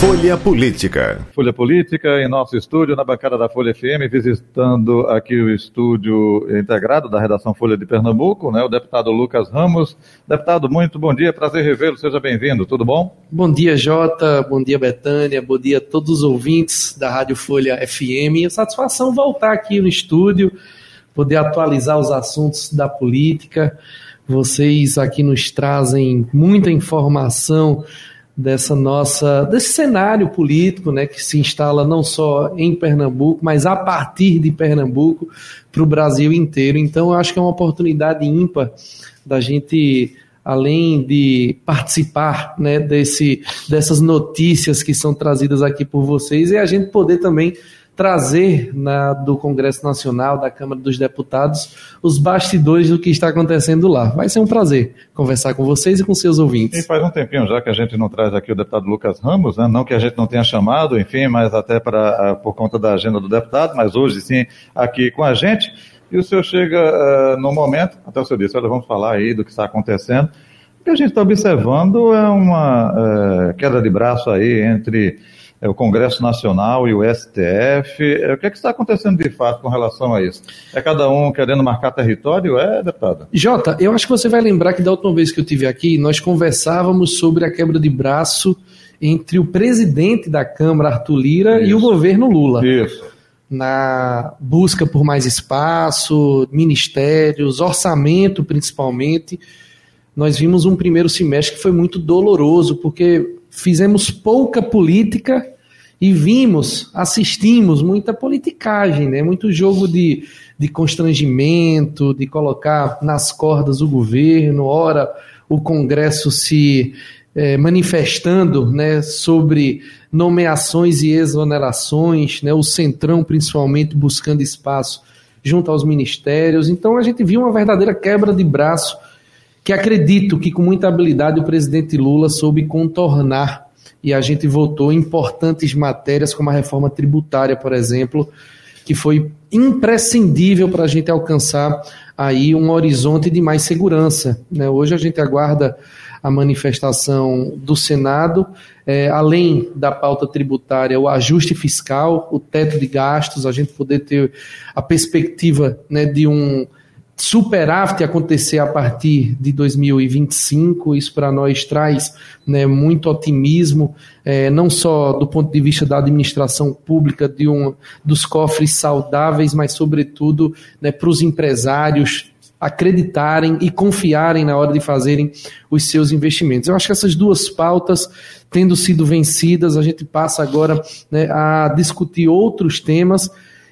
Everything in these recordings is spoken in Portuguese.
Folha Política. Folha Política em nosso estúdio, na bancada da Folha FM, visitando aqui o estúdio integrado da redação Folha de Pernambuco, né, o deputado Lucas Ramos. Deputado, muito bom dia, prazer revê-lo, seja bem-vindo, tudo bom? Bom dia, Jota, bom dia, Betânia, bom dia a todos os ouvintes da Rádio Folha FM. É satisfação voltar aqui no estúdio, poder atualizar os assuntos da política. Vocês aqui nos trazem muita informação dessa nossa desse cenário político, né, que se instala não só em Pernambuco, mas a partir de Pernambuco para o Brasil inteiro. Então, eu acho que é uma oportunidade ímpar da gente além de participar né, desse, dessas notícias que são trazidas aqui por vocês, e a gente poder também trazer na, do Congresso Nacional, da Câmara dos Deputados, os bastidores do que está acontecendo lá. Vai ser um prazer conversar com vocês e com seus ouvintes. E faz um tempinho já que a gente não traz aqui o deputado Lucas Ramos, né? não que a gente não tenha chamado, enfim, mas até para, por conta da agenda do deputado, mas hoje sim aqui com a gente. E o senhor chega uh, no momento, até o senhor disse, olha, vamos falar aí do que está acontecendo. O que a gente está observando é uma uh, queda de braço aí entre é, o Congresso Nacional e o STF. É, o que, é que está acontecendo de fato com relação a isso? É cada um querendo marcar território? É, deputada? Jota, eu acho que você vai lembrar que da última vez que eu tive aqui, nós conversávamos sobre a quebra de braço entre o presidente da Câmara, Arthur Lira, isso. e o governo Lula. Isso. Na busca por mais espaço, ministérios, orçamento principalmente. Nós vimos um primeiro semestre que foi muito doloroso, porque fizemos pouca política e vimos, assistimos muita politicagem, né? muito jogo de, de constrangimento, de colocar nas cordas o governo, ora o Congresso se é, manifestando né, sobre nomeações e exonerações, né, o Centrão principalmente buscando espaço junto aos ministérios. Então a gente viu uma verdadeira quebra de braço que acredito que com muita habilidade o presidente Lula soube contornar e a gente votou importantes matérias como a reforma tributária, por exemplo, que foi imprescindível para a gente alcançar aí um horizonte de mais segurança. Né? Hoje a gente aguarda a manifestação do Senado, é, além da pauta tributária, o ajuste fiscal, o teto de gastos, a gente poder ter a perspectiva né, de um superávit acontecer a partir de 2025. Isso para nós traz né, muito otimismo, é, não só do ponto de vista da administração pública, de um, dos cofres saudáveis, mas, sobretudo, né, para os empresários acreditarem e confiarem na hora de fazerem os seus investimentos. Eu acho que essas duas pautas, tendo sido vencidas, a gente passa agora né, a discutir outros temas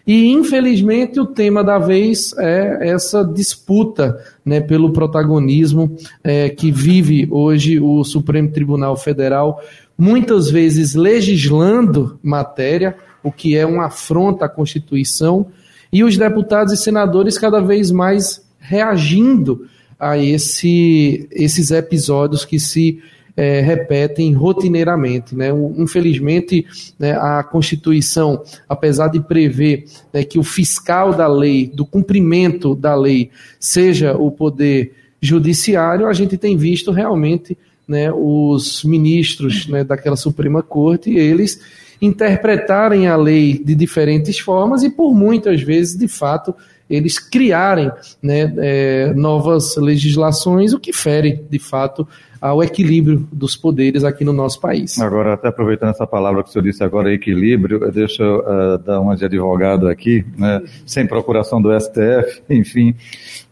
e, infelizmente, o tema da vez é essa disputa né, pelo protagonismo é, que vive hoje o Supremo Tribunal Federal, muitas vezes legislando matéria, o que é uma afronta à Constituição, e os deputados e senadores cada vez mais reagindo a esse, esses episódios que se é, repetem rotineiramente. Né? Infelizmente, né, a Constituição, apesar de prever né, que o fiscal da lei, do cumprimento da lei, seja o poder judiciário, a gente tem visto realmente né, os ministros né, daquela Suprema Corte, eles interpretarem a lei de diferentes formas e por muitas vezes, de fato, eles criarem né, é, novas legislações, o que fere, de fato, ao equilíbrio dos poderes aqui no nosso país. Agora, até aproveitando essa palavra que o senhor disse agora, equilíbrio, deixa eu uh, dar uma de advogado aqui, né, sem procuração do STF, enfim.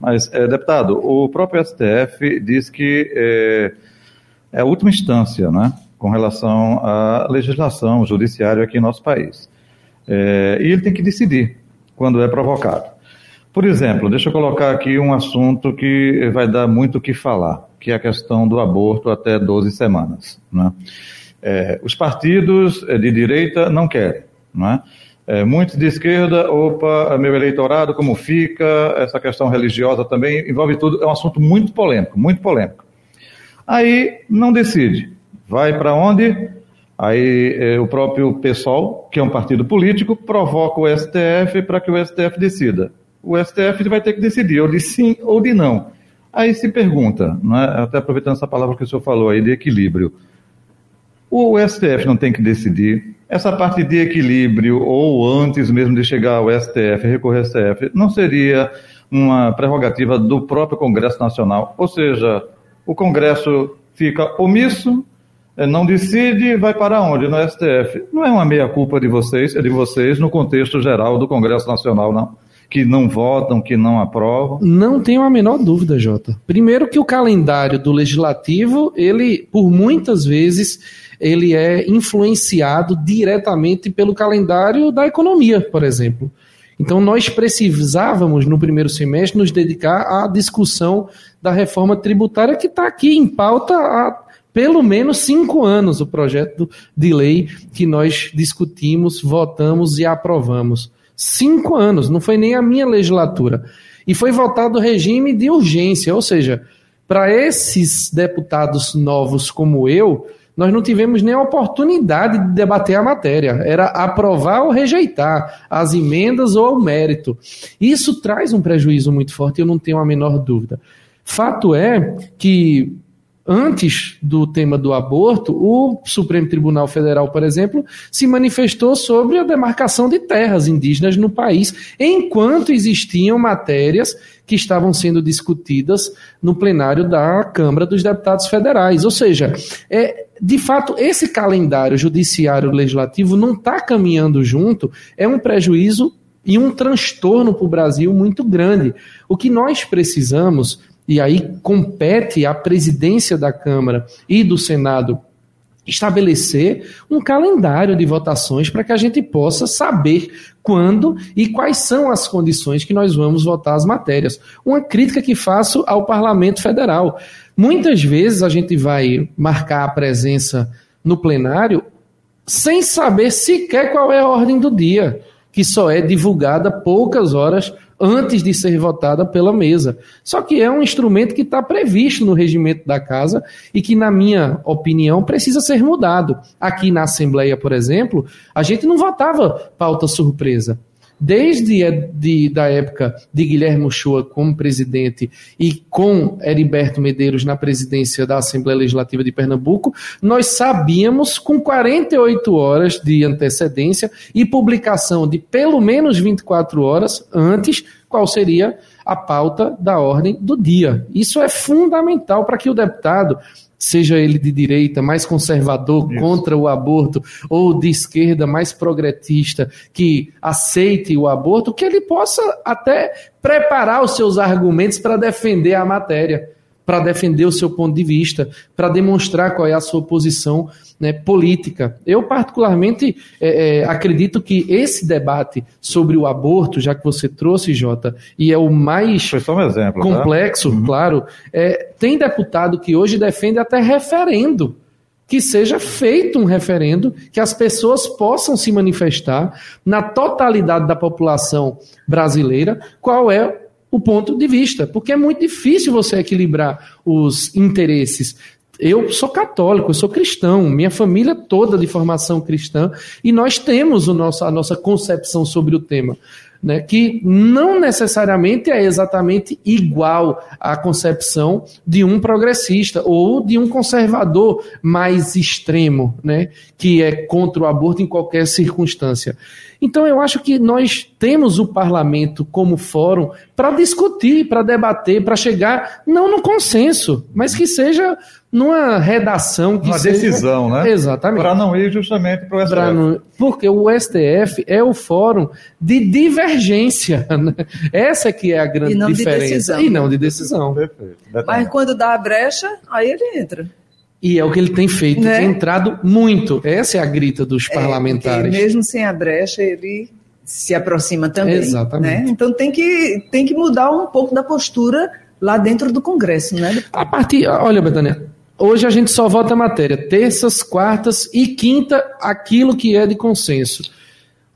Mas, é, deputado, o próprio STF diz que é, é a última instância, né, com relação à legislação judiciária aqui em nosso país. É, e ele tem que decidir quando é provocado. Por exemplo, deixa eu colocar aqui um assunto que vai dar muito o que falar, que é a questão do aborto até 12 semanas. Né? É, os partidos é, de direita não querem. Né? É, muitos de esquerda, opa, meu eleitorado, como fica? Essa questão religiosa também envolve tudo. É um assunto muito polêmico, muito polêmico. Aí não decide. Vai para onde? Aí é, o próprio PSOL, que é um partido político, provoca o STF para que o STF decida. O STF vai ter que decidir, ou de sim ou de não. Aí se pergunta, né, até aproveitando essa palavra que o senhor falou aí, de equilíbrio. O STF não tem que decidir. Essa parte de equilíbrio, ou antes mesmo de chegar ao STF, recorrer ao STF, não seria uma prerrogativa do próprio Congresso Nacional? Ou seja, o Congresso fica omisso, não decide, vai para onde? No STF. Não é uma meia-culpa de vocês, é de vocês no contexto geral do Congresso Nacional, não que não votam, que não aprovam? Não tenho a menor dúvida, Jota. Primeiro que o calendário do legislativo, ele, por muitas vezes, ele é influenciado diretamente pelo calendário da economia, por exemplo. Então nós precisávamos, no primeiro semestre, nos dedicar à discussão da reforma tributária que está aqui em pauta há pelo menos cinco anos, o projeto de lei que nós discutimos, votamos e aprovamos. Cinco anos, não foi nem a minha legislatura. E foi votado regime de urgência, ou seja, para esses deputados novos como eu, nós não tivemos nem a oportunidade de debater a matéria. Era aprovar ou rejeitar as emendas ou o mérito. Isso traz um prejuízo muito forte, eu não tenho a menor dúvida. Fato é que antes do tema do aborto, o Supremo Tribunal Federal, por exemplo, se manifestou sobre a demarcação de terras indígenas no país, enquanto existiam matérias que estavam sendo discutidas no plenário da Câmara dos Deputados Federais. Ou seja, é, de fato, esse calendário judiciário legislativo não está caminhando junto, é um prejuízo e um transtorno para o Brasil muito grande. O que nós precisamos e aí compete à presidência da Câmara e do Senado estabelecer um calendário de votações para que a gente possa saber quando e quais são as condições que nós vamos votar as matérias. Uma crítica que faço ao Parlamento Federal. Muitas vezes a gente vai marcar a presença no plenário sem saber sequer qual é a ordem do dia, que só é divulgada poucas horas antes de ser votada pela mesa. Só que é um instrumento que está previsto no regimento da casa e que, na minha opinião, precisa ser mudado. Aqui na Assembleia, por exemplo, a gente não votava pauta surpresa desde de, da época de Guilherme Uchoa como presidente e com Heriberto Medeiros na presidência da Assembleia Legislativa de Pernambuco, nós sabíamos com 48 horas de antecedência e publicação de pelo menos 24 horas antes qual seria a pauta da ordem do dia. Isso é fundamental para que o deputado seja ele de direita, mais conservador, Isso. contra o aborto, ou de esquerda, mais progressista, que aceite o aborto, que ele possa até preparar os seus argumentos para defender a matéria para defender o seu ponto de vista, para demonstrar qual é a sua posição né, política. Eu, particularmente, é, é, acredito que esse debate sobre o aborto, já que você trouxe, Jota, e é o mais um exemplo, tá? complexo, tá? uhum. claro, é, tem deputado que hoje defende até referendo que seja feito um referendo, que as pessoas possam se manifestar na totalidade da população brasileira qual é o ponto de vista, porque é muito difícil você equilibrar os interesses. Eu sou católico, eu sou cristão, minha família toda de formação cristã, e nós temos o nosso, a nossa concepção sobre o tema né, que não necessariamente é exatamente igual à concepção de um progressista ou de um conservador mais extremo, né, que é contra o aborto em qualquer circunstância. Então eu acho que nós temos o parlamento como fórum para discutir, para debater, para chegar não no consenso, mas que seja numa redação que Uma seja... decisão, né? Exatamente. Para não ir justamente para o STF. Não... Porque o STF é o fórum de divergência. Né? Essa que é a grande e diferença. De e não de decisão. Perfeito. Mas quando dá a brecha, aí ele entra. E é o que ele tem feito, né? tem entrado muito. Essa é a grita dos é, parlamentares. Mesmo sem a brecha, ele se aproxima também. Exatamente. Né? Então tem que, tem que mudar um pouco da postura lá dentro do Congresso, né? A partir, olha, Betânia, Hoje a gente só vota matéria terças, quartas e quinta, aquilo que é de consenso.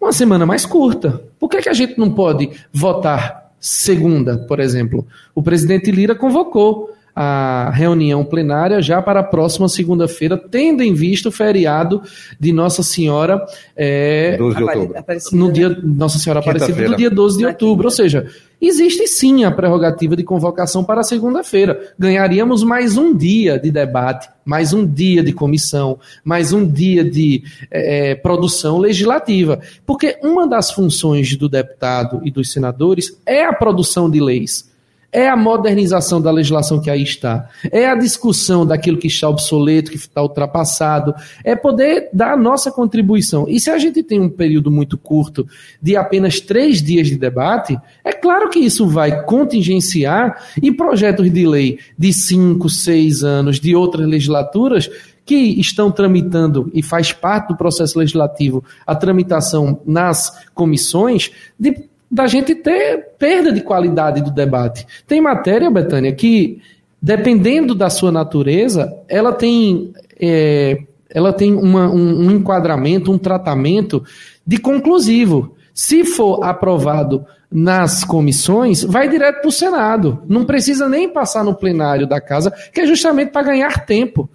Uma semana mais curta. Por que, que a gente não pode votar segunda, por exemplo? O presidente Lira convocou a reunião plenária já para a próxima segunda-feira, tendo em vista o feriado de Nossa Senhora. É, 12 de outubro. No dia Nossa Senhora Aparecida, do dia 12 de outubro. Ou seja, existe sim a prerrogativa de convocação para segunda-feira. Ganharíamos mais um dia de debate, mais um dia de comissão, mais um dia de é, produção legislativa. Porque uma das funções do deputado e dos senadores é a produção de leis. É a modernização da legislação que aí está. É a discussão daquilo que está obsoleto, que está ultrapassado. É poder dar a nossa contribuição. E se a gente tem um período muito curto de apenas três dias de debate, é claro que isso vai contingenciar e projetos de lei de cinco, seis anos de outras legislaturas que estão tramitando e faz parte do processo legislativo a tramitação nas comissões de da gente ter perda de qualidade do debate. Tem matéria, Betânia, que, dependendo da sua natureza, ela tem, é, ela tem uma, um, um enquadramento, um tratamento de conclusivo. Se for aprovado nas comissões, vai direto para o Senado. Não precisa nem passar no plenário da casa, que é justamente para ganhar tempo.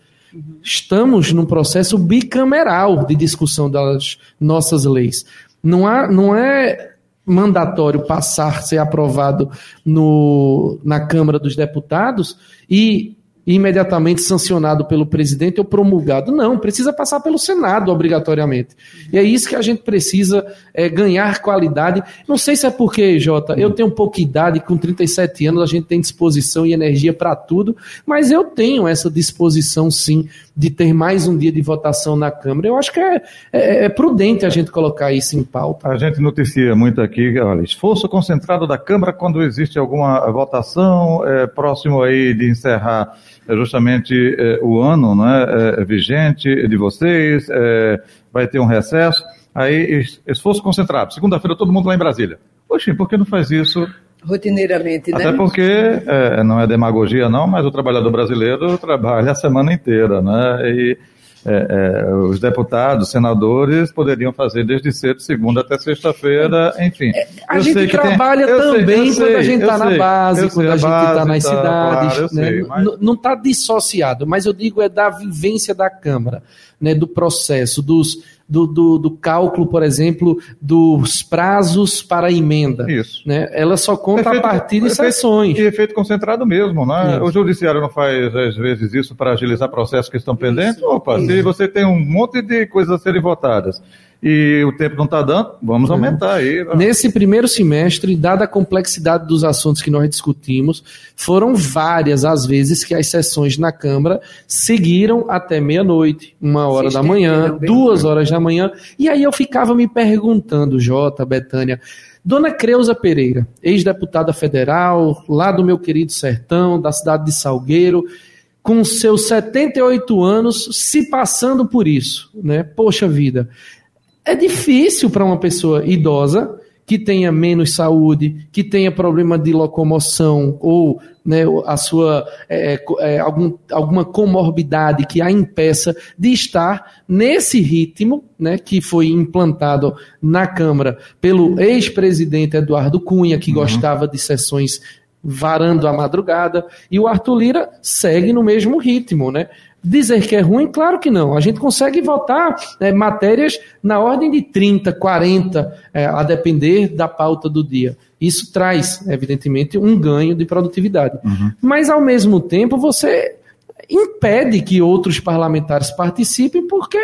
Estamos num processo bicameral de discussão das nossas leis. Não, há, não é mandatório passar, ser aprovado no, na Câmara dos Deputados e imediatamente sancionado pelo presidente ou promulgado. Não, precisa passar pelo Senado obrigatoriamente. E é isso que a gente precisa é, ganhar qualidade. Não sei se é porque, Jota, eu tenho pouca idade, com 37 anos a gente tem disposição e energia para tudo, mas eu tenho essa disposição sim de ter mais um dia de votação na Câmara. Eu acho que é, é, é prudente a gente colocar isso em pauta. A gente noticia muito aqui, olha, esforço concentrado da Câmara quando existe alguma votação é, próximo aí de encerrar é justamente é, o ano né, é, vigente de vocês, vai ter um recesso, aí esforço concentrado. Segunda-feira todo mundo lá em Brasília. Poxa, por que não faz isso rotineiramente, né? Até porque é, não é demagogia não, mas o trabalhador brasileiro trabalha a semana inteira, né? E é, é, os deputados, senadores poderiam fazer desde cedo, segunda até sexta-feira, enfim. É, a gente trabalha tem, também sei, quando a gente está na base, quando a gente está nas tá, cidades. Claro, né? sei, mas... Não está dissociado, mas eu digo é da vivência da Câmara, né? do processo, dos do, do, do, cálculo, por exemplo, dos prazos para a emenda. Isso. Né? Ela só conta efeito, a partir de efeito, sessões. E efeito concentrado mesmo, né? O judiciário não faz, às vezes, isso para agilizar processos que estão pendentes? Isso. Opa, isso. se você tem um monte de coisas a serem votadas e o tempo não está dando, vamos uhum. aumentar aí. Né? Nesse primeiro semestre, dada a complexidade dos assuntos que nós discutimos, foram várias as vezes que as sessões na Câmara seguiram até meia-noite, uma hora da manhã, duas horas da manhã, e aí eu ficava me perguntando, Jota, Betânia, Dona Creuza Pereira, ex-deputada federal, lá do meu querido sertão, da cidade de Salgueiro, com seus 78 anos, se passando por isso, né? Poxa vida. É difícil para uma pessoa idosa que tenha menos saúde, que tenha problema de locomoção ou né, a sua é, é, é, algum, alguma comorbidade que a impeça de estar nesse ritmo né, que foi implantado na Câmara pelo ex-presidente Eduardo Cunha, que uhum. gostava de sessões varando a madrugada, e o Arthur Lira segue no mesmo ritmo, né? Dizer que é ruim, claro que não. A gente consegue votar é, matérias na ordem de 30, 40, é, a depender da pauta do dia. Isso traz, evidentemente, um ganho de produtividade. Uhum. Mas, ao mesmo tempo, você impede que outros parlamentares participem porque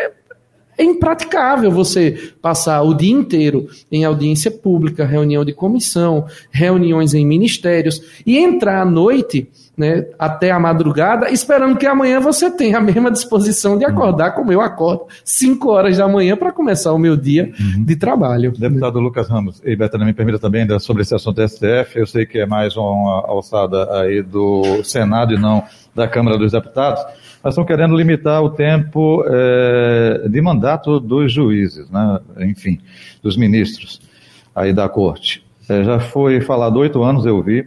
é impraticável você passar o dia inteiro em audiência pública, reunião de comissão, reuniões em ministérios e entrar à noite né, até a madrugada, esperando que amanhã você tenha a mesma disposição de acordar como eu acordo, 5 horas da manhã para começar o meu dia uhum. de trabalho. Deputado Lucas Ramos, e Betânia, me permita também sobre esse assunto do STF, eu sei que é mais uma alçada aí do Senado e não da Câmara dos Deputados, mas estão querendo limitar o tempo é, de mandato dos juízes, né, enfim, dos ministros aí da corte. É, já foi falado oito anos, eu vi,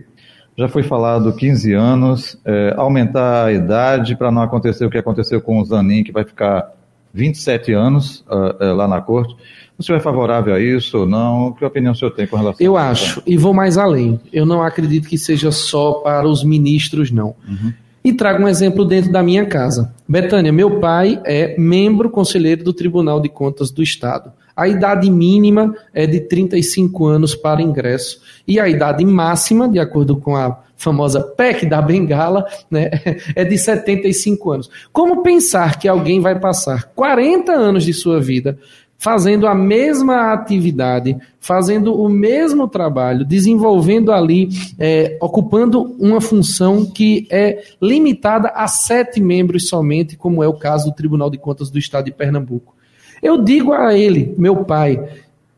já foi falado 15 anos, é, aumentar a idade para não acontecer o que aconteceu com o Zanin, que vai ficar 27 anos uh, lá na corte. Você é favorável a isso ou não? Que opinião o senhor tem com relação Eu a isso? acho, e vou mais além. Eu não acredito que seja só para os ministros, não. Uhum. E trago um exemplo dentro da minha casa. Betânia, meu pai é membro conselheiro do Tribunal de Contas do Estado. A idade mínima é de 35 anos para ingresso e a idade máxima, de acordo com a famosa PEC da Bengala, né, é de 75 anos. Como pensar que alguém vai passar 40 anos de sua vida fazendo a mesma atividade, fazendo o mesmo trabalho, desenvolvendo ali, é, ocupando uma função que é limitada a sete membros somente, como é o caso do Tribunal de Contas do Estado de Pernambuco. Eu digo a ele, meu pai,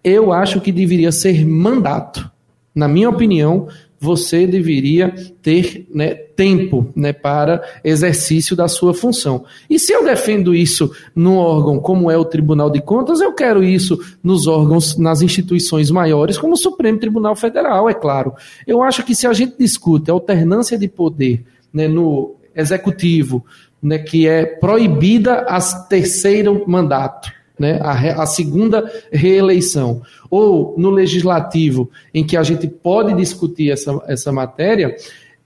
eu acho que deveria ser mandato. Na minha opinião, você deveria ter né, tempo né, para exercício da sua função. E se eu defendo isso num órgão como é o Tribunal de Contas, eu quero isso nos órgãos, nas instituições maiores, como o Supremo Tribunal Federal, é claro. Eu acho que se a gente discute a alternância de poder né, no executivo, né, que é proibida a terceiro mandato, né, a, a, segunda reeleição, ou no legislativo, em que a gente pode discutir essa, essa matéria,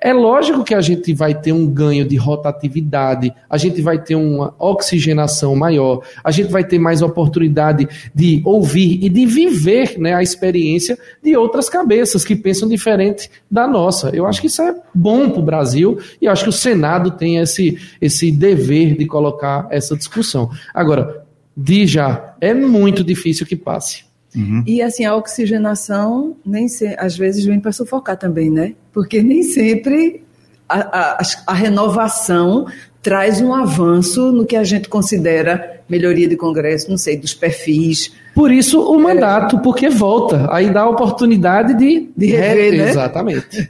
é lógico que a gente vai ter um ganho de rotatividade, a gente vai ter uma oxigenação maior, a gente vai ter mais oportunidade de ouvir e de viver né, a experiência de outras cabeças que pensam diferente da nossa. Eu acho que isso é bom para o Brasil e acho que o Senado tem esse, esse dever de colocar essa discussão. Agora, de já. É muito difícil que passe. Uhum. E assim, a oxigenação nem se, às vezes vem para sufocar também, né? Porque nem sempre a, a, a, renovação traz um avanço no que a gente considera melhoria de Congresso, não sei, dos perfis. Por isso o mandato, é. porque volta. Aí dá a oportunidade de, de rever, né? Exatamente.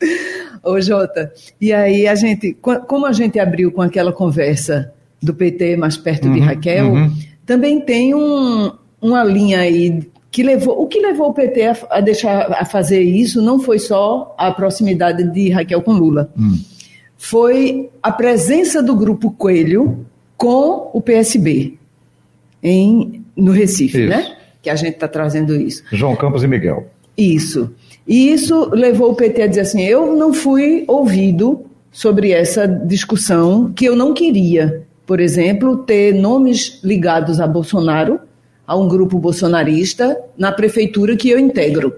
Ô, Jota, e aí a gente, como a gente abriu com aquela conversa do PT mais perto uhum, de Raquel, uhum. também tem um, uma linha aí que levou o que levou o PT a, a, deixar a fazer isso não foi só a proximidade de Raquel com Lula, hum. foi a presença do grupo Coelho com o PSB em no Recife, isso. né? Que a gente está trazendo isso. João Campos e Miguel. Isso. E isso levou o PT a dizer assim: eu não fui ouvido sobre essa discussão que eu não queria por exemplo, ter nomes ligados a Bolsonaro, a um grupo bolsonarista, na prefeitura que eu integro.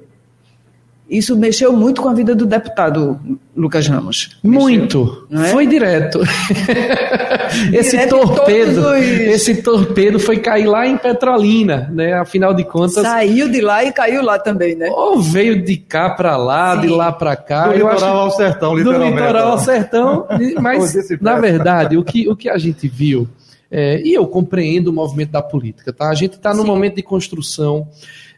Isso mexeu muito com a vida do deputado Lucas Ramos. Mexeu, muito. É? Foi direto. esse direto torpedo, esse torpedo foi cair lá em Petrolina, né? Afinal de contas. Saiu de lá e caiu lá também, né? Ou veio de cá para lá, Sim. de lá para cá. Do litoral acho... ao sertão, literalmente. Do litoral ao sertão. Mas, na verdade, o que, o que a gente viu, é, e eu compreendo o movimento da política, tá? A gente está no momento de construção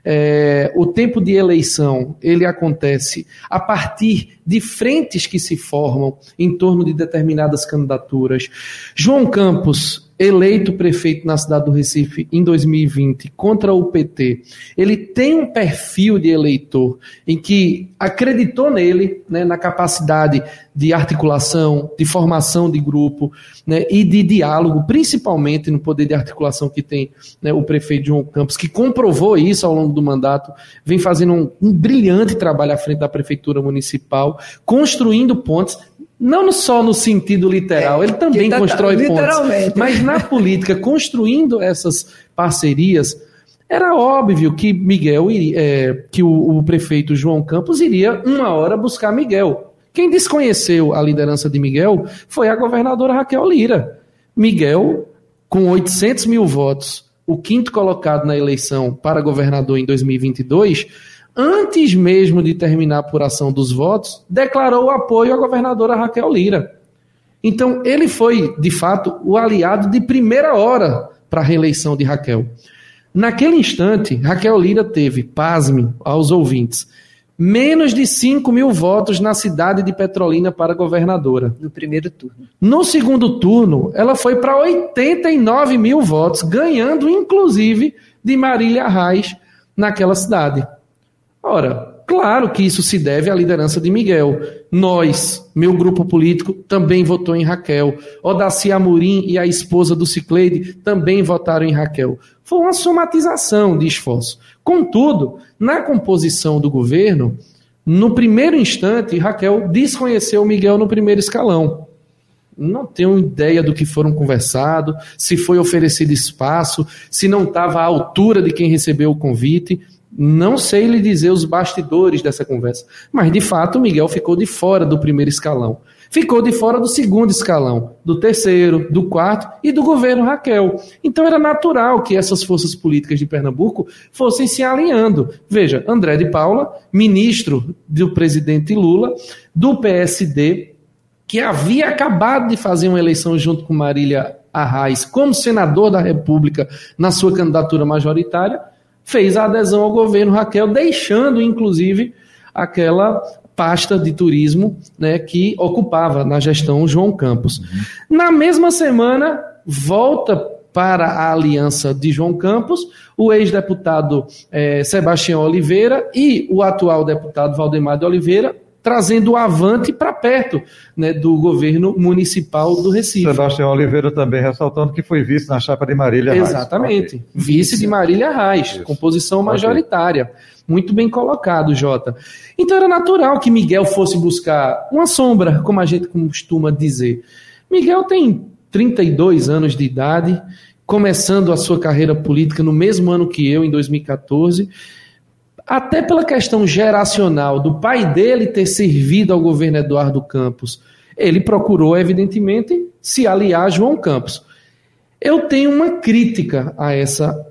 é, o tempo de eleição ele acontece a partir de frentes que se formam em torno de determinadas candidaturas. João Campos, eleito prefeito na cidade do Recife em 2020 contra o PT, ele tem um perfil de eleitor em que acreditou nele, né, na capacidade de articulação, de formação de grupo né, e de diálogo, principalmente no poder de articulação que tem né, o prefeito João Campos, que comprovou isso ao longo do mandato, vem fazendo um, um brilhante trabalho à frente da prefeitura municipal, construindo pontes não só no sentido literal, é, ele também tá, constrói pontes, mas na política, construindo essas parcerias, era óbvio que Miguel iria, é, que o, o, prefeito João Campos iria uma hora buscar Miguel. Quem desconheceu a liderança de Miguel foi a governadora Raquel Lira. Miguel, com 800 mil votos, o quinto colocado na eleição para governador em 2022 antes mesmo de terminar a apuração dos votos, declarou apoio à governadora Raquel Lira. Então, ele foi, de fato, o aliado de primeira hora para a reeleição de Raquel. Naquele instante, Raquel Lira teve, pasme aos ouvintes, menos de 5 mil votos na cidade de Petrolina para governadora. No primeiro turno. No segundo turno, ela foi para 89 mil votos, ganhando inclusive de Marília Reis naquela cidade. Ora, claro que isso se deve à liderança de Miguel. Nós, meu grupo político, também votou em Raquel. Odaci Amorim e a esposa do Cicleide também votaram em Raquel. Foi uma somatização de esforço. Contudo, na composição do governo, no primeiro instante, Raquel desconheceu Miguel no primeiro escalão. Não tenho ideia do que foram conversado, se foi oferecido espaço, se não estava à altura de quem recebeu o convite. Não sei lhe dizer os bastidores dessa conversa, mas de fato Miguel ficou de fora do primeiro escalão. Ficou de fora do segundo escalão, do terceiro, do quarto e do governo Raquel. Então era natural que essas forças políticas de Pernambuco fossem se alinhando. Veja, André de Paula, ministro do presidente Lula, do PSD, que havia acabado de fazer uma eleição junto com Marília Arraes como senador da República na sua candidatura majoritária, fez a adesão ao governo Raquel, deixando inclusive aquela pasta de turismo né, que ocupava na gestão João Campos. Uhum. Na mesma semana, volta para a aliança de João Campos, o ex-deputado eh, Sebastião Oliveira e o atual deputado Valdemar de Oliveira trazendo o avante para perto né, do governo municipal do Recife. Sebastião Oliveira também ressaltando que foi vice na chapa de Marília Reis. Exatamente, okay. vice de Marília Reis, composição majoritária. Okay. Muito bem colocado, Jota. Então era natural que Miguel fosse buscar uma sombra, como a gente costuma dizer. Miguel tem 32 anos de idade, começando a sua carreira política no mesmo ano que eu, em 2014 até pela questão geracional do pai dele ter servido ao governo Eduardo Campos, ele procurou, evidentemente, se aliar a João Campos. Eu tenho uma crítica a essa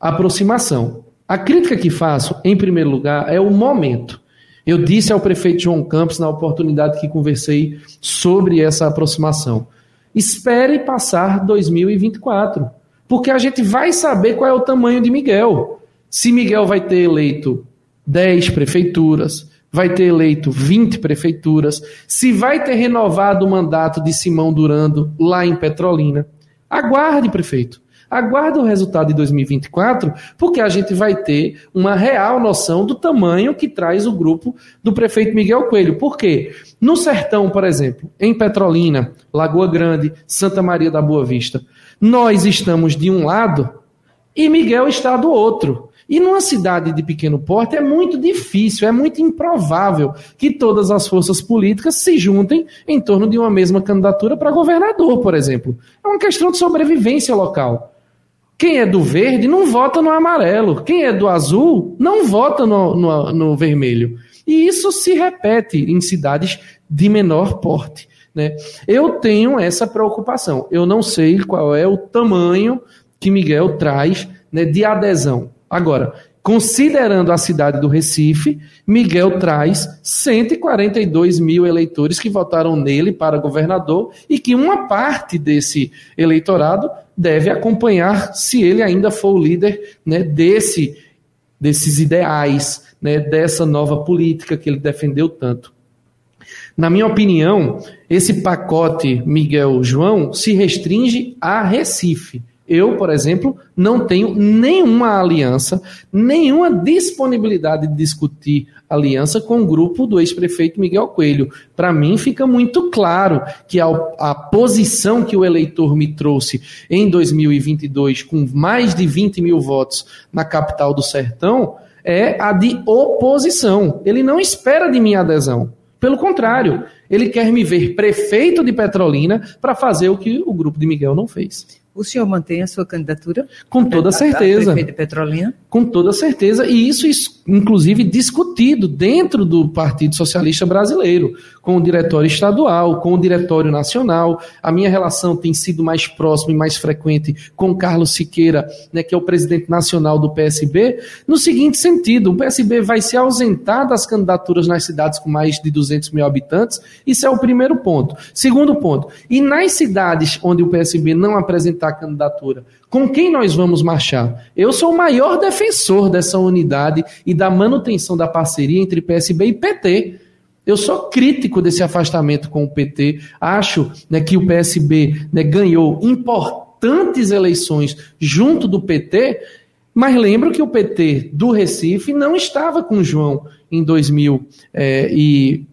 aproximação. A crítica que faço, em primeiro lugar, é o momento. Eu disse ao prefeito João Campos, na oportunidade que conversei sobre essa aproximação: espere passar 2024, porque a gente vai saber qual é o tamanho de Miguel se Miguel vai ter eleito 10 prefeituras, vai ter eleito 20 prefeituras, se vai ter renovado o mandato de Simão Durando lá em Petrolina. Aguarde, prefeito. Aguarde o resultado de 2024, porque a gente vai ter uma real noção do tamanho que traz o grupo do prefeito Miguel Coelho. Por quê? No sertão, por exemplo, em Petrolina, Lagoa Grande, Santa Maria da Boa Vista, nós estamos de um lado e Miguel está do outro. E numa cidade de pequeno porte é muito difícil, é muito improvável que todas as forças políticas se juntem em torno de uma mesma candidatura para governador, por exemplo. É uma questão de sobrevivência local. Quem é do verde não vota no amarelo. Quem é do azul não vota no, no, no vermelho. E isso se repete em cidades de menor porte. Né? Eu tenho essa preocupação. Eu não sei qual é o tamanho que Miguel traz né, de adesão. Agora, considerando a cidade do Recife, Miguel traz 142 mil eleitores que votaram nele para governador e que uma parte desse eleitorado deve acompanhar se ele ainda for o líder né, desse, desses ideais, né, dessa nova política que ele defendeu tanto. Na minha opinião, esse pacote Miguel João se restringe a Recife. Eu, por exemplo, não tenho nenhuma aliança, nenhuma disponibilidade de discutir aliança com o grupo do ex-prefeito Miguel Coelho. Para mim, fica muito claro que a, a, posição que o eleitor me trouxe em 2022, com mais de 20 mil votos na capital do Sertão, é a de oposição. Ele não espera de minha adesão. Pelo contrário, ele quer me ver prefeito de Petrolina para fazer o que o grupo de Miguel não fez. O senhor mantém a sua candidatura? Com toda certeza. De Petrolina? Com toda certeza. E isso, inclusive, discutido dentro do Partido Socialista Brasileiro, com o diretório estadual, com o diretório nacional. A minha relação tem sido mais próxima e mais frequente com Carlos Siqueira, né, que é o presidente nacional do PSB, no seguinte sentido: o PSB vai se ausentar das candidaturas nas cidades com mais de 200 mil habitantes. Isso é o primeiro ponto. Segundo ponto: e nas cidades onde o PSB não apresenta a candidatura. Com quem nós vamos marchar? Eu sou o maior defensor dessa unidade e da manutenção da parceria entre PSB e PT. Eu sou crítico desse afastamento com o PT. Acho né, que o PSB né, ganhou importantes eleições junto do PT, mas lembro que o PT do Recife não estava com João em 2000 é, e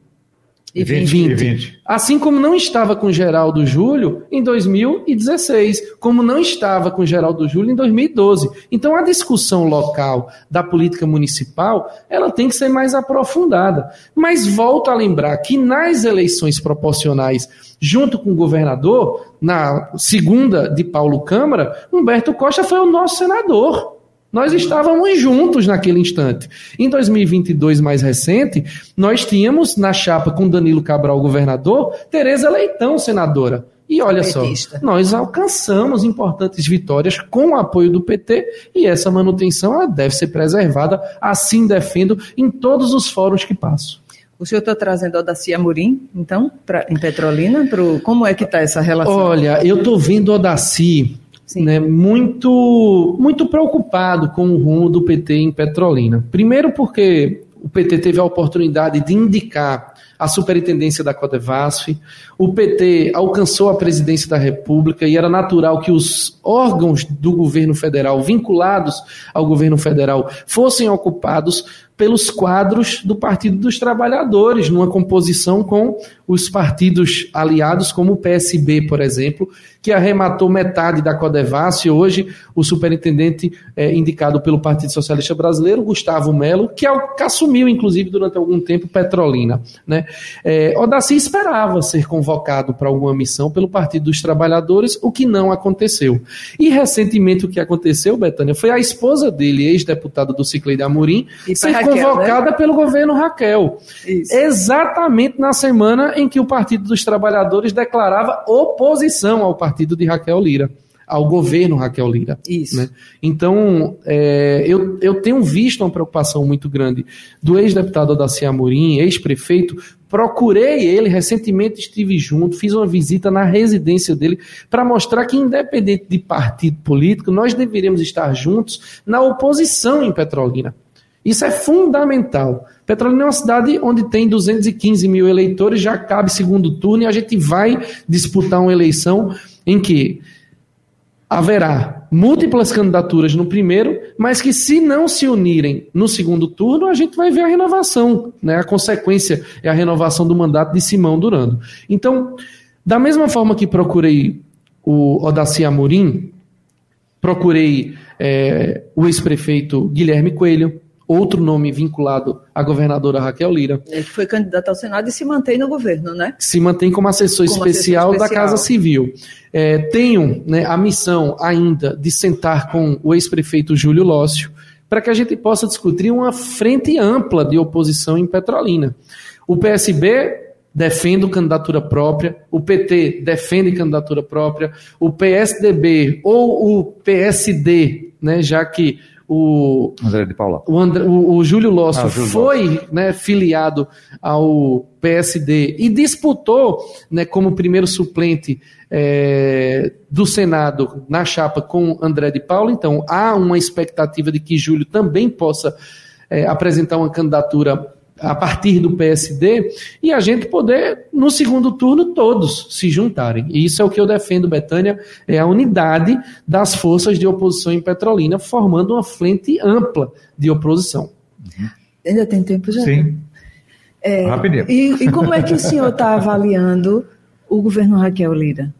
E 20, 20. e 20. Assim como não estava com Geraldo Júlio em 2016, como não estava com Geraldo Júlio em 2012. Então a discussão local da política municipal, ela tem que ser mais aprofundada. Mas volto a lembrar que nas eleições proporcionais, junto com o governador, na segunda de Paulo Câmara, Humberto Costa foi o nosso senador. Nós estávamos juntos naquele instante. Em 2022, mais recente, nós tínhamos na chapa com Danilo Cabral, governador, Tereza Leitão, senadora. E olha só, nós alcançamos importantes vitórias com o apoio do PT e essa manutenção deve ser preservada, assim defendo em todos os fóruns que passo. O senhor está trazendo a Dacia Amorim, então, pra, em Petrolina? Pro, como é que está essa relação? Olha, eu estou vendo o Odaci Sim. né, muito, muito preocupado com o rumo do PT em Petrolina. Primeiro porque o PT teve a oportunidade de indicar a superintendência da Codevasf, o PT alcançou a presidência da República e era natural que os órgãos do governo federal vinculados ao governo federal fossem ocupados pelos quadros do Partido dos Trabalhadores, numa composição com os partidos aliados, como o PSB, por exemplo, que arrematou metade da Codevasf. Hoje, o superintendente é, indicado pelo Partido Socialista Brasileiro, Gustavo Melo, que, é que assumiu, inclusive, durante algum tempo, Petrolina. Né? É, Odaci esperava ser convocado para alguma missão pelo Partido dos Trabalhadores, o que não aconteceu. E, recentemente, o que aconteceu, Betânia, foi a esposa dele, ex-deputada do Ciclei de Amorim, E ser Raquel, convocada pelo governo Raquel. Isso. Exatamente na semana em que o Partido dos Trabalhadores declarava oposição ao partido de Raquel Lira, ao governo Raquel Lira. Isso. né? Então, é, eu, eu tenho visto uma preocupação muito grande do ex-deputado Odaci Amorim, ex-prefeito. Procurei ele, recentemente estive junto, fiz uma visita na residência dele para mostrar que, independente de partido político, nós deveríamos estar juntos na oposição em Petrolina. Isso é fundamental. Petrolina é uma cidade onde tem 215 mil eleitores, já cabe segundo turno e a gente vai disputar uma eleição em que haverá múltiplas candidaturas no primeiro, mas que se não se unirem no segundo turno, a gente vai ver a renovação, né? A consequência é a renovação do mandato de Simão Durando. Então, da mesma forma que procurei o Odaci Amorim, procurei eh, o ex-prefeito Guilherme Coelho, outro nome vinculado à governadora Raquel Lira, Ele foi candidato ao Senado e se mantém no governo, né? se mantém como assessor, Como especial, assessor da especial. Casa Civil. É, tenho né, a missão ainda de sentar com o ex-prefeito Júlio Lócio para que a gente possa discutir uma frente ampla de oposição em Petrolina. O PSB defende candidatura própria, o PT defende candidatura própria, o PSDB ou o PSD, né, já que o André de Paula. o, André- o- o Júlio Lócio Ah, foi né, filiado ao PSD e disputou né, como primeiro suplente eh, do Senado na chapa com André de Paula. Então há uma expectativa de que Júlio também possa eh, apresentar uma candidatura a partir do PSD e a gente poder, no segundo turno, todos se juntarem. E isso é o que eu defendo, Betânia, é a unidade das forças de oposição em Petrolina, formando uma frente ampla de oposição. Ainda tem tempo já? Sim. É, Rapidinho. E, e como é que o senhor está avaliando o governo Raquel Lira?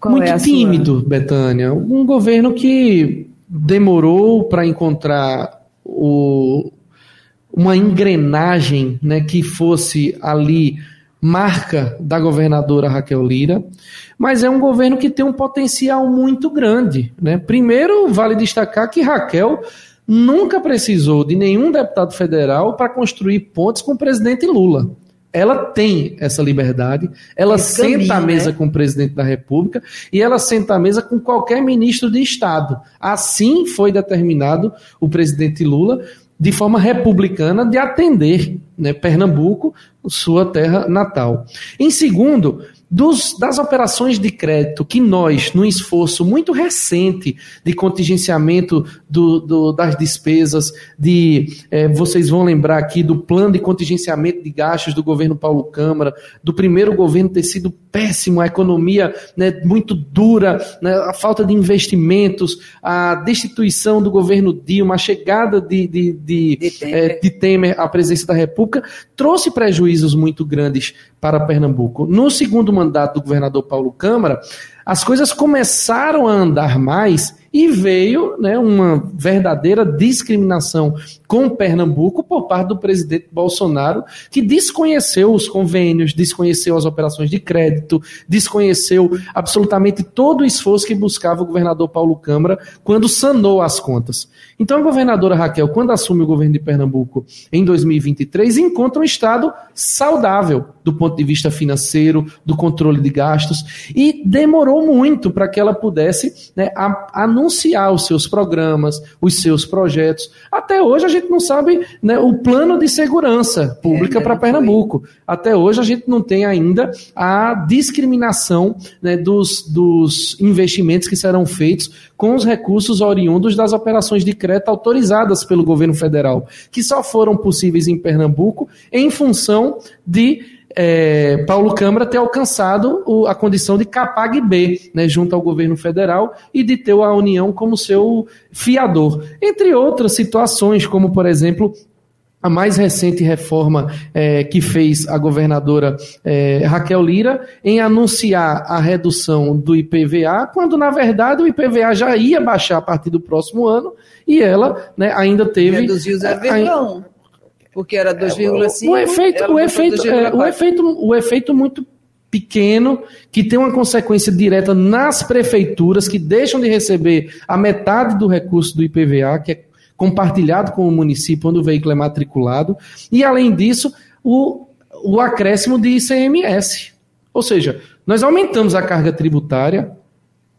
Qual Muito é a sua- tímido, Betânia. Um governo que demorou para encontrar o- uma engrenagem né, que fosse ali marca da governadora Raquel Lira, mas é um governo que tem um potencial muito grande. Né? Primeiro, vale destacar que Raquel nunca precisou de nenhum deputado federal para construir pontes com o presidente Lula. Ela tem essa liberdade, ela Esse senta caminho, à mesa né? com o presidente da República e ela senta à mesa com qualquer ministro de Estado. Assim foi determinado o presidente Lula, de forma republicana, de atender né, Pernambuco, sua terra natal. Em segundo, dos, das operações de crédito que nós, num esforço muito recente de contingenciamento do, do, das despesas, de é, vocês vão lembrar aqui do plano de contingenciamento de gastos do governo Paulo Câmara, do primeiro governo ter sido péssimo, a economia né, muito dura, né, a falta de investimentos, a destituição do governo Dilma, a chegada de, de, de, de, Temer. É, de Temer à presidência da República, trouxe prejuízos muito grandes para Pernambuco. No segundo mandato do governador Paulo Câmara, as coisas começaram a andar mais e veio né, uma verdadeira discriminação com Pernambuco por parte do presidente Bolsonaro, que desconheceu os convênios, desconheceu as operações de crédito, desconheceu absolutamente todo o esforço que buscava o governador Paulo Câmara quando sanou as contas. Então a governadora Raquel, quando assume o governo de Pernambuco em 2023, encontra um Estado saudável do ponto de vista financeiro, do controle de gastos, e demorou muito para que ela pudesse né, anunciar os seus programas, os seus projetos. Até hoje a gente não sabe né, o plano de segurança pública é, para Pernambuco. Até hoje a gente não tem ainda a discriminação né, dos, dos investimentos que serão feitos com os recursos oriundos das operações de crédito autorizadas pelo governo federal, que só foram possíveis em Pernambuco em função de é, Paulo Câmara ter alcançado o, a condição de Capag B, né, junto ao governo federal, e de ter a União como seu fiador. Entre outras situações, como, por exemplo, a mais recente reforma é, que fez a governadora é, Raquel Lira em anunciar a redução do IPVA, quando na verdade o IPVA já ia baixar a partir do próximo ano e ela né, ainda teve. Reduziu 0,1 porque era 2,5. O efeito, o efeito, é, o efeito, o efeito muito pequeno que tem uma consequência direta nas prefeituras que deixam de receber a metade do recurso do IPVA, que é compartilhado com o município quando o veículo é matriculado, e além disso, o, o acréscimo de ICMS. Ou seja, nós aumentamos a carga tributária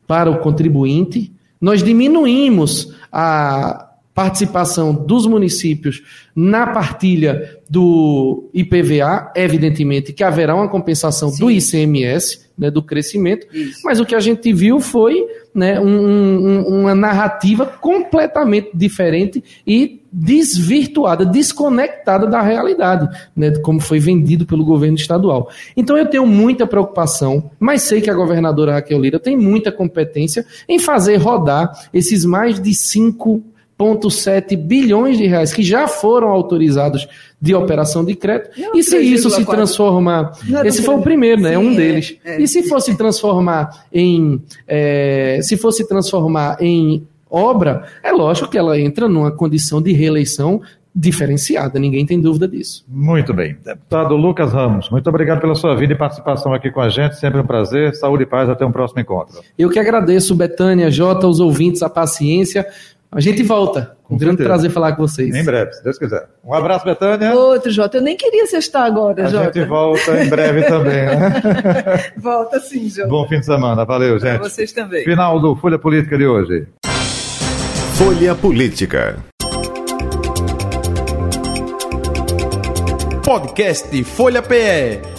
para o contribuinte, nós diminuímos a participação dos municípios na partilha do IPVA, evidentemente que haverá uma compensação Sim. do ICMS, né, do crescimento, Isso. mas o que a gente viu foi né, um, um, uma narrativa completamente diferente e desvirtuada, desconectada da realidade, né, como foi vendido pelo governo estadual. Então eu tenho muita preocupação, mas sei que a governadora Raquel Lira tem muita competência em fazer rodar esses mais de cinco 1,7 bilhões de reais que já foram autorizados de operação de crédito. Não, e se isso se transformar. Esse foi o primeiro, né? Sim, um deles. É, é. E se fosse transformar em. É, se fosse transformar em obra, é lógico que ela entra numa condição de reeleição diferenciada, ninguém tem dúvida disso. Muito bem. Deputado Lucas Ramos, muito obrigado pela sua vida e participação aqui com a gente, sempre um prazer. Saúde e paz, até um próximo encontro. Eu que agradeço, Betânia, Jota, os ouvintes, a paciência. A gente volta. Com um grande prazer falar com vocês. Em breve, se Deus quiser. Um abraço, Betânia. Outro, Jota. Eu nem queria sextar agora, a Jota. A gente volta em breve também, né? volta sim, Jota. Bom fim de semana. Valeu, gente. Pra vocês também. Final do Folha Política de hoje. Folha Política. Podcast Folha PE